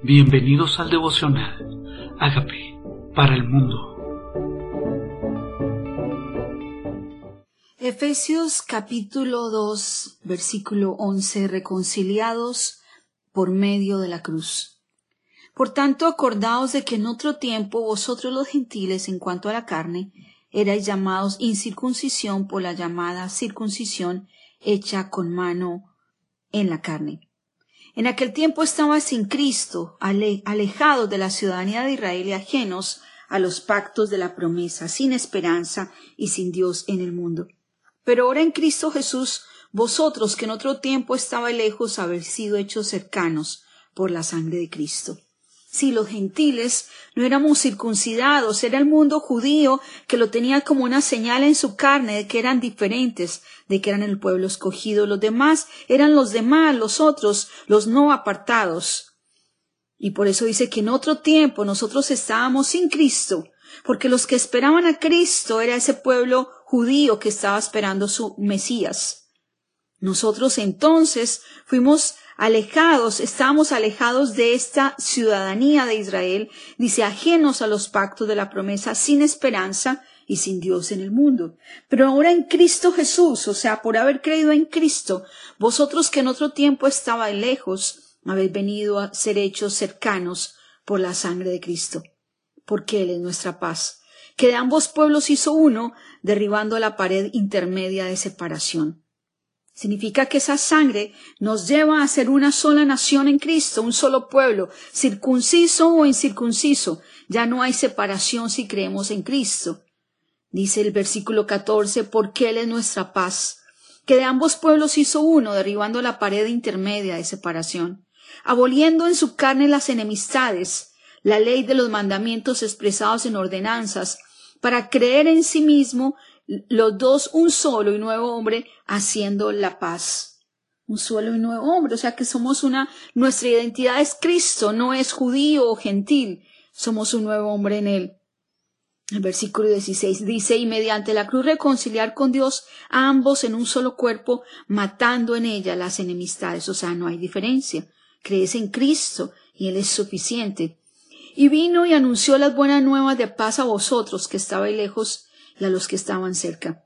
Bienvenidos al devocional. Hágame para el mundo. Efesios capítulo 2, versículo 11. Reconciliados por medio de la cruz. Por tanto, acordaos de que en otro tiempo vosotros los gentiles, en cuanto a la carne, erais llamados incircuncisión por la llamada circuncisión hecha con mano en la carne en aquel tiempo estaban sin Cristo, alejados de la ciudadanía de Israel y ajenos a los pactos de la promesa, sin esperanza y sin Dios en el mundo. Pero ahora en Cristo Jesús, vosotros que en otro tiempo estabais lejos, habéis sido hechos cercanos por la sangre de Cristo. Si los gentiles no éramos circuncidados, era el mundo judío que lo tenía como una señal en su carne de que eran diferentes, de que eran el pueblo escogido. Los demás eran los demás, los otros, los no apartados. Y por eso dice que en otro tiempo nosotros estábamos sin Cristo, porque los que esperaban a Cristo era ese pueblo judío que estaba esperando su Mesías. Nosotros entonces fuimos alejados, estamos alejados de esta ciudadanía de Israel, dice, ajenos a los pactos de la promesa, sin esperanza y sin Dios en el mundo. Pero ahora en Cristo Jesús, o sea, por haber creído en Cristo, vosotros que en otro tiempo estabais lejos, habéis venido a ser hechos cercanos por la sangre de Cristo, porque Él es nuestra paz, que de ambos pueblos hizo uno, derribando la pared intermedia de separación Significa que esa sangre nos lleva a ser una sola nación en Cristo, un solo pueblo, circunciso o incircunciso. Ya no hay separación si creemos en Cristo. Dice el versículo 14, porque Él es nuestra paz, que de ambos pueblos hizo uno, derribando la pared intermedia de separación, aboliendo en su carne las enemistades, la ley de los mandamientos expresados en ordenanzas, para creer en sí mismo los dos un solo y nuevo hombre haciendo la paz. Un solo y nuevo hombre, o sea que somos una, nuestra identidad es Cristo, no es judío o gentil, somos un nuevo hombre en él. El versículo 16 dice, y mediante la cruz reconciliar con Dios a ambos en un solo cuerpo, matando en ella las enemistades, o sea, no hay diferencia. Crees en Cristo y Él es suficiente. Y vino y anunció las buenas nuevas de paz a vosotros que estabais lejos y a los que estaban cerca.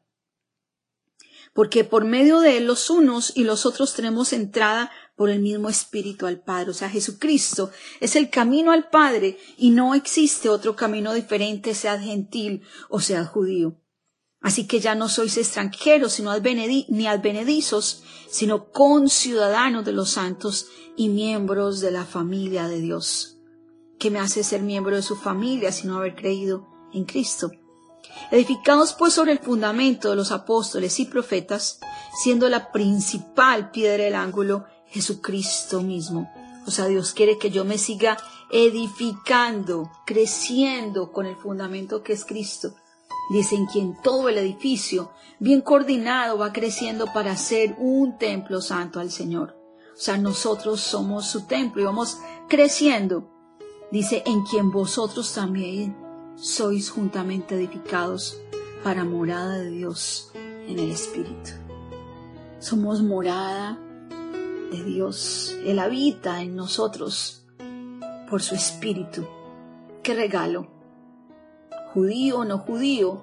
Porque por medio de él los unos y los otros tenemos entrada por el mismo Espíritu al Padre. O sea, Jesucristo es el camino al Padre y no existe otro camino diferente, sea gentil o sea judío. Así que ya no sois extranjeros sino ni advenedizos, sino conciudadanos de los santos y miembros de la familia de Dios. ¿Qué me hace ser miembro de su familia sino haber creído en Cristo? Edificados pues sobre el fundamento de los apóstoles y profetas, siendo la principal piedra del ángulo Jesucristo mismo. O sea, Dios quiere que yo me siga edificando, creciendo con el fundamento que es Cristo. Dice en quien todo el edificio, bien coordinado, va creciendo para ser un templo santo al Señor. O sea, nosotros somos su templo y vamos creciendo. Dice en quien vosotros también sois juntamente edificados para morada de Dios en el Espíritu. Somos morada de Dios. Él habita en nosotros por su Espíritu. ¡Qué regalo! Judío o no judío,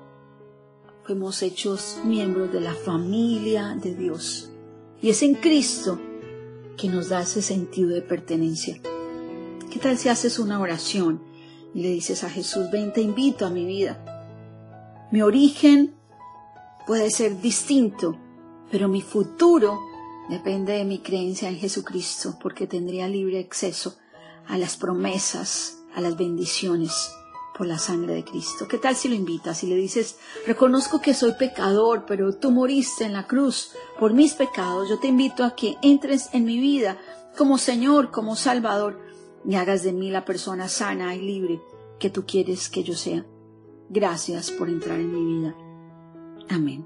fuimos hechos miembros de la familia de Dios. Y es en Cristo que nos da ese sentido de pertenencia. ¿Qué tal si haces una oración y le dices a Jesús, ven, te invito a mi vida. Mi origen puede ser distinto, pero mi futuro depende de mi creencia en Jesucristo, porque tendría libre acceso a las promesas, a las bendiciones por la sangre de Cristo. ¿Qué tal si lo invitas y le dices, reconozco que soy pecador, pero tú moriste en la cruz por mis pecados, yo te invito a que entres en mi vida como Señor, como Salvador, y hagas de mí la persona sana y libre que tú quieres que yo sea. Gracias por entrar en mi vida. Amén.